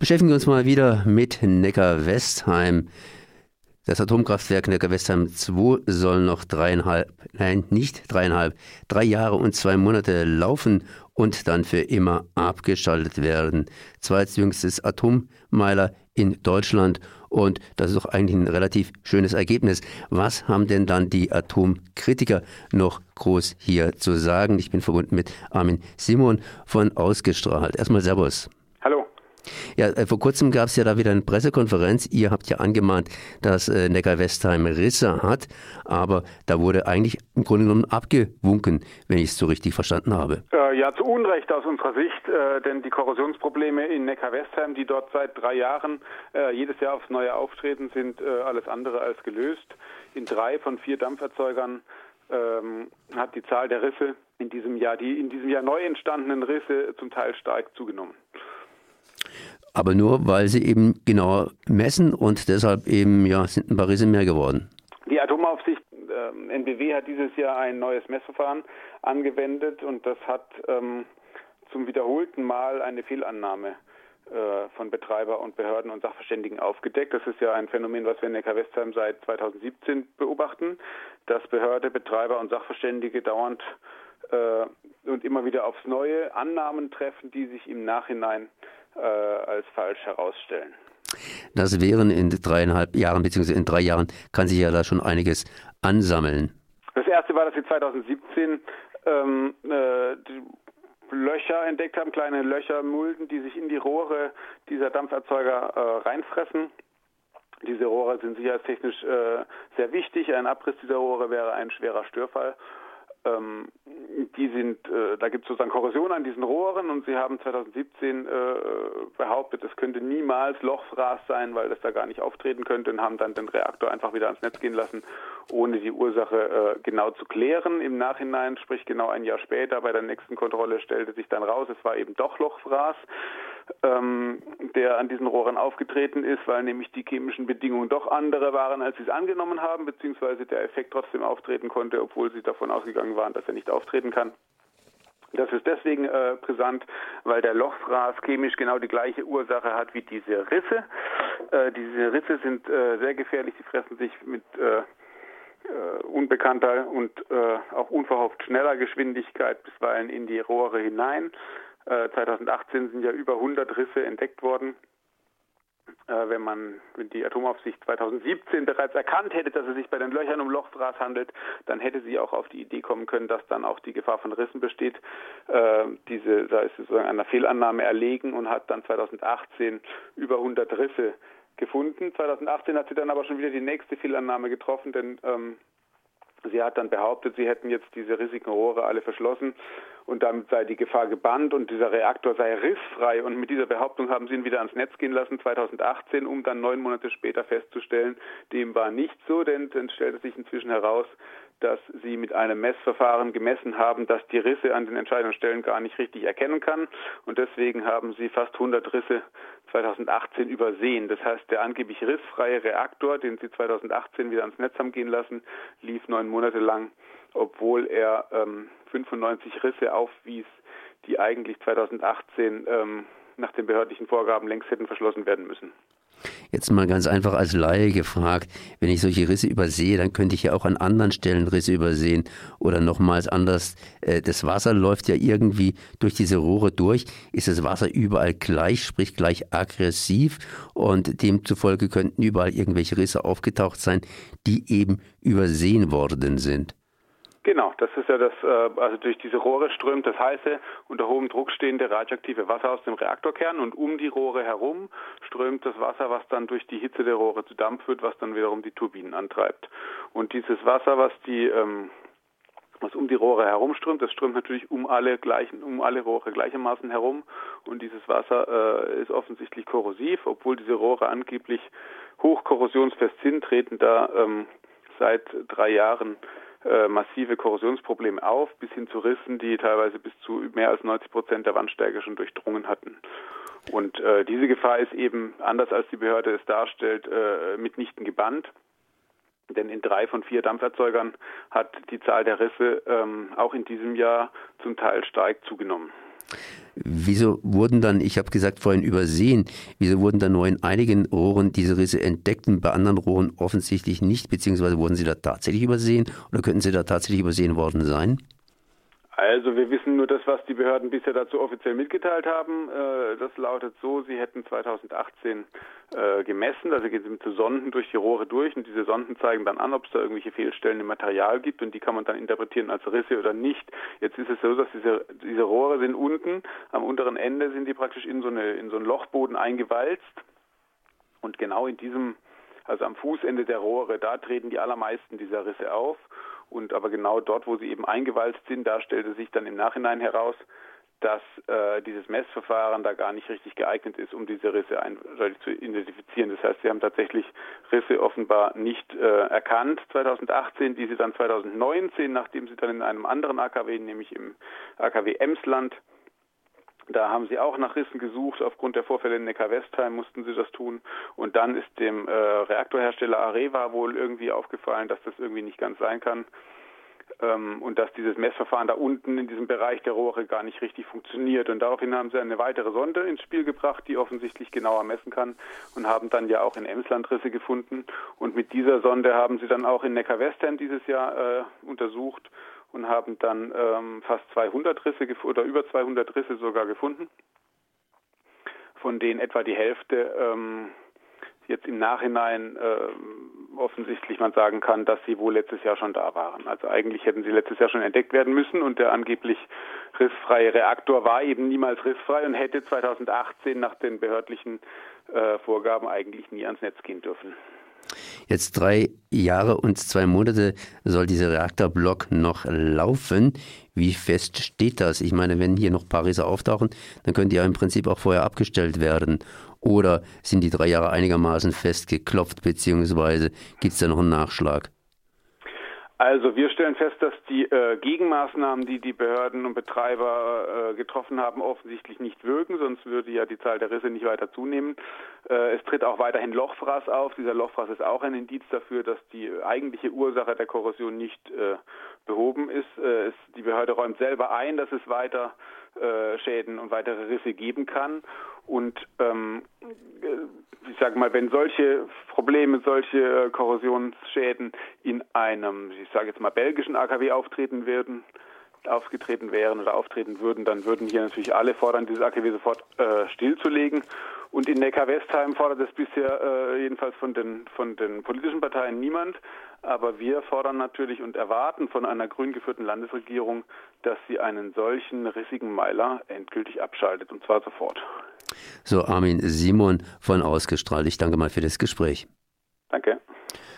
Beschäftigen wir uns mal wieder mit Neckar-Westheim. Das Atomkraftwerk Neckar-Westheim 2 soll noch dreieinhalb, nein, nicht dreieinhalb, drei Jahre und zwei Monate laufen und dann für immer abgeschaltet werden. Zweitjüngstes Atommeiler in Deutschland und das ist doch eigentlich ein relativ schönes Ergebnis. Was haben denn dann die Atomkritiker noch groß hier zu sagen? Ich bin verbunden mit Armin Simon von Ausgestrahlt. Erstmal Servus. Ja, äh, vor kurzem gab es ja da wieder eine Pressekonferenz. Ihr habt ja angemahnt, dass äh, Neckar-Westheim Risse hat, aber da wurde eigentlich im Grunde genommen abgewunken, wenn ich es so richtig verstanden habe. Äh, ja, zu Unrecht aus unserer Sicht, denn die Korrosionsprobleme in Neckar-Westheim, die dort seit drei Jahren jedes Jahr aufs Neue auftreten, sind alles andere als gelöst. In drei von vier Dampferzeugern ähm, hat die Zahl der Risse in diesem Jahr, die in diesem Jahr neu entstandenen Risse zum Teil stark zugenommen aber nur, weil sie eben genauer messen und deshalb eben ja, sind ein paar Risse mehr geworden. Die Atomaufsicht äh, NBW hat dieses Jahr ein neues Messverfahren angewendet und das hat ähm, zum wiederholten Mal eine Fehlannahme äh, von Betreiber und Behörden und Sachverständigen aufgedeckt. Das ist ja ein Phänomen, was wir in Neckar-Westheim seit 2017 beobachten, dass Behörde, Betreiber und Sachverständige dauernd äh, und immer wieder aufs Neue Annahmen treffen, die sich im Nachhinein äh, als falsch herausstellen. Das wären in dreieinhalb Jahren beziehungsweise in drei Jahren kann sich ja da schon einiges ansammeln. Das erste war, dass wir 2017 ähm, äh, Löcher entdeckt haben, kleine Löcher, Mulden, die sich in die Rohre dieser Dampferzeuger äh, reinfressen. Diese Rohre sind sicherheitstechnisch äh, sehr wichtig. Ein Abriss dieser Rohre wäre ein schwerer Störfall. Ähm, die sind, äh, da gibt es sozusagen Korrosion an diesen Rohren und sie haben 2017 äh, behauptet, es könnte niemals Lochfraß sein, weil das da gar nicht auftreten könnte und haben dann den Reaktor einfach wieder ans Netz gehen lassen, ohne die Ursache äh, genau zu klären. Im Nachhinein, sprich genau ein Jahr später, bei der nächsten Kontrolle stellte sich dann raus, es war eben doch Lochfraß ähm, der an diesen Rohren aufgetreten ist, weil nämlich die chemischen Bedingungen doch andere waren, als sie es angenommen haben, beziehungsweise der Effekt trotzdem auftreten konnte, obwohl sie davon ausgegangen waren, dass er nicht auftreten kann. Das ist deswegen äh, brisant, weil der Lochfraß chemisch genau die gleiche Ursache hat wie diese Risse. Äh, diese Risse sind äh, sehr gefährlich, sie fressen sich mit äh, äh, unbekannter und äh, auch unverhofft schneller Geschwindigkeit bisweilen in die Rohre hinein. 2018 äh, sind ja über 100 Risse entdeckt worden. Äh, wenn man, wenn die Atomaufsicht 2017 bereits erkannt hätte, dass es sich bei den Löchern um Lochfraß handelt, dann hätte sie auch auf die Idee kommen können, dass dann auch die Gefahr von Rissen besteht. Äh, diese, da ist sie sozusagen einer Fehlannahme erlegen und hat dann 2018 über 100 Risse gefunden. 2018 hat sie dann aber schon wieder die nächste Fehlannahme getroffen, denn ähm, Sie hat dann behauptet, sie hätten jetzt diese riesigen Rohre alle verschlossen und damit sei die Gefahr gebannt und dieser Reaktor sei rissfrei. Und mit dieser Behauptung haben sie ihn wieder ans Netz gehen lassen 2018, um dann neun Monate später festzustellen, dem war nicht so, denn dann stellte sich inzwischen heraus, dass sie mit einem Messverfahren gemessen haben, dass die Risse an den entscheidenden Stellen gar nicht richtig erkennen kann. Und deswegen haben sie fast 100 Risse 2018 übersehen. Das heißt, der angeblich rissfreie Reaktor, den sie 2018 wieder ans Netz haben gehen lassen, lief neun Monate lang, obwohl er ähm, 95 Risse aufwies, die eigentlich 2018 ähm, nach den behördlichen Vorgaben längst hätten verschlossen werden müssen. Jetzt mal ganz einfach als Laie gefragt, wenn ich solche Risse übersehe, dann könnte ich ja auch an anderen Stellen Risse übersehen oder nochmals anders. Äh, das Wasser läuft ja irgendwie durch diese Rohre durch. Ist das Wasser überall gleich, sprich gleich aggressiv und demzufolge könnten überall irgendwelche Risse aufgetaucht sein, die eben übersehen worden sind. Genau, das ist ja das, äh, also durch diese Rohre strömt das heiße, unter hohem Druck stehende radioaktive Wasser aus dem Reaktorkern und um die Rohre herum strömt das Wasser, was dann durch die Hitze der Rohre zu Dampf wird, was dann wiederum die Turbinen antreibt. Und dieses Wasser, was die ähm, was um die Rohre herumströmt, das strömt natürlich um alle gleichen, um alle Rohre gleichermaßen herum und dieses Wasser äh, ist offensichtlich korrosiv, obwohl diese Rohre angeblich hochkorrosionsfest sind, treten da ähm, seit drei Jahren äh, massive Korrosionsprobleme auf, bis hin zu Rissen, die teilweise bis zu mehr als 90 Prozent der Wandstärke schon durchdrungen hatten. Und äh, diese Gefahr ist eben, anders als die Behörde es darstellt, äh, mitnichten gebannt. Denn in drei von vier Dampferzeugern hat die Zahl der Risse ähm, auch in diesem Jahr zum Teil stark zugenommen. Wieso wurden dann, ich habe gesagt vorhin übersehen, wieso wurden dann nur in einigen Rohren diese Risse entdeckt und bei anderen Rohren offensichtlich nicht, beziehungsweise wurden sie da tatsächlich übersehen oder könnten sie da tatsächlich übersehen worden sein? Also wir wissen nur das, was die Behörden bisher dazu offiziell mitgeteilt haben. Äh, das lautet so, sie hätten 2018 äh, gemessen, also gehen sie mit Sonden durch die Rohre durch und diese Sonden zeigen dann an, ob es da irgendwelche Fehlstellen im Material gibt und die kann man dann interpretieren als Risse oder nicht. Jetzt ist es so, dass diese, diese Rohre sind unten, am unteren Ende sind die praktisch in so, eine, in so einen Lochboden eingewalzt und genau in diesem, also am Fußende der Rohre, da treten die allermeisten dieser Risse auf. Und aber genau dort, wo sie eben eingewalzt sind, da stellte sich dann im Nachhinein heraus, dass äh, dieses Messverfahren da gar nicht richtig geeignet ist, um diese Risse eindeutig zu identifizieren. Das heißt, sie haben tatsächlich Risse offenbar nicht äh, erkannt 2018, die sie dann 2019, nachdem sie dann in einem anderen AKW, nämlich im AKW Emsland, da haben sie auch nach Rissen gesucht. Aufgrund der Vorfälle in Neckar-Westheim mussten sie das tun. Und dann ist dem äh, Reaktorhersteller Areva wohl irgendwie aufgefallen, dass das irgendwie nicht ganz sein kann. Ähm, und dass dieses Messverfahren da unten in diesem Bereich der Rohre gar nicht richtig funktioniert. Und daraufhin haben sie eine weitere Sonde ins Spiel gebracht, die offensichtlich genauer messen kann und haben dann ja auch in Emsland Risse gefunden. Und mit dieser Sonde haben sie dann auch in Neckar-Westheim dieses Jahr äh, untersucht und haben dann ähm, fast 200 Risse oder über 200 Risse sogar gefunden, von denen etwa die Hälfte ähm, jetzt im Nachhinein äh, offensichtlich man sagen kann, dass sie wohl letztes Jahr schon da waren. Also eigentlich hätten sie letztes Jahr schon entdeckt werden müssen und der angeblich rissfreie Reaktor war eben niemals rissfrei und hätte 2018 nach den behördlichen äh, Vorgaben eigentlich nie ans Netz gehen dürfen. Jetzt drei Jahre und zwei Monate soll dieser Reaktorblock noch laufen. Wie fest steht das? Ich meine, wenn hier noch Pariser auftauchen, dann können die ja im Prinzip auch vorher abgestellt werden. Oder sind die drei Jahre einigermaßen festgeklopft, beziehungsweise gibt es da noch einen Nachschlag? Also wir stellen fest, dass die äh, Gegenmaßnahmen, die die Behörden und Betreiber äh, getroffen haben, offensichtlich nicht wirken, sonst würde ja die Zahl der Risse nicht weiter zunehmen. Äh, es tritt auch weiterhin Lochfraß auf. Dieser Lochfraß ist auch ein Indiz dafür, dass die eigentliche Ursache der Korrosion nicht äh, behoben ist. Äh, es, die Behörde räumt selber ein, dass es weiter äh, Schäden und weitere Risse geben kann. Und ähm, ich sage mal, wenn solche Probleme, solche äh, Korrosionsschäden in einem, ich sage jetzt mal, belgischen AKW auftreten würden, aufgetreten wären oder auftreten würden, dann würden hier natürlich alle fordern, dieses AKW sofort äh, stillzulegen. Und in Neckar-Westheim fordert es bisher äh, jedenfalls von den, von den politischen Parteien niemand. Aber wir fordern natürlich und erwarten von einer grün geführten Landesregierung, dass sie einen solchen rissigen Meiler endgültig abschaltet und zwar sofort. So, Armin Simon von Ausgestrahlt. Ich danke mal für das Gespräch. Danke.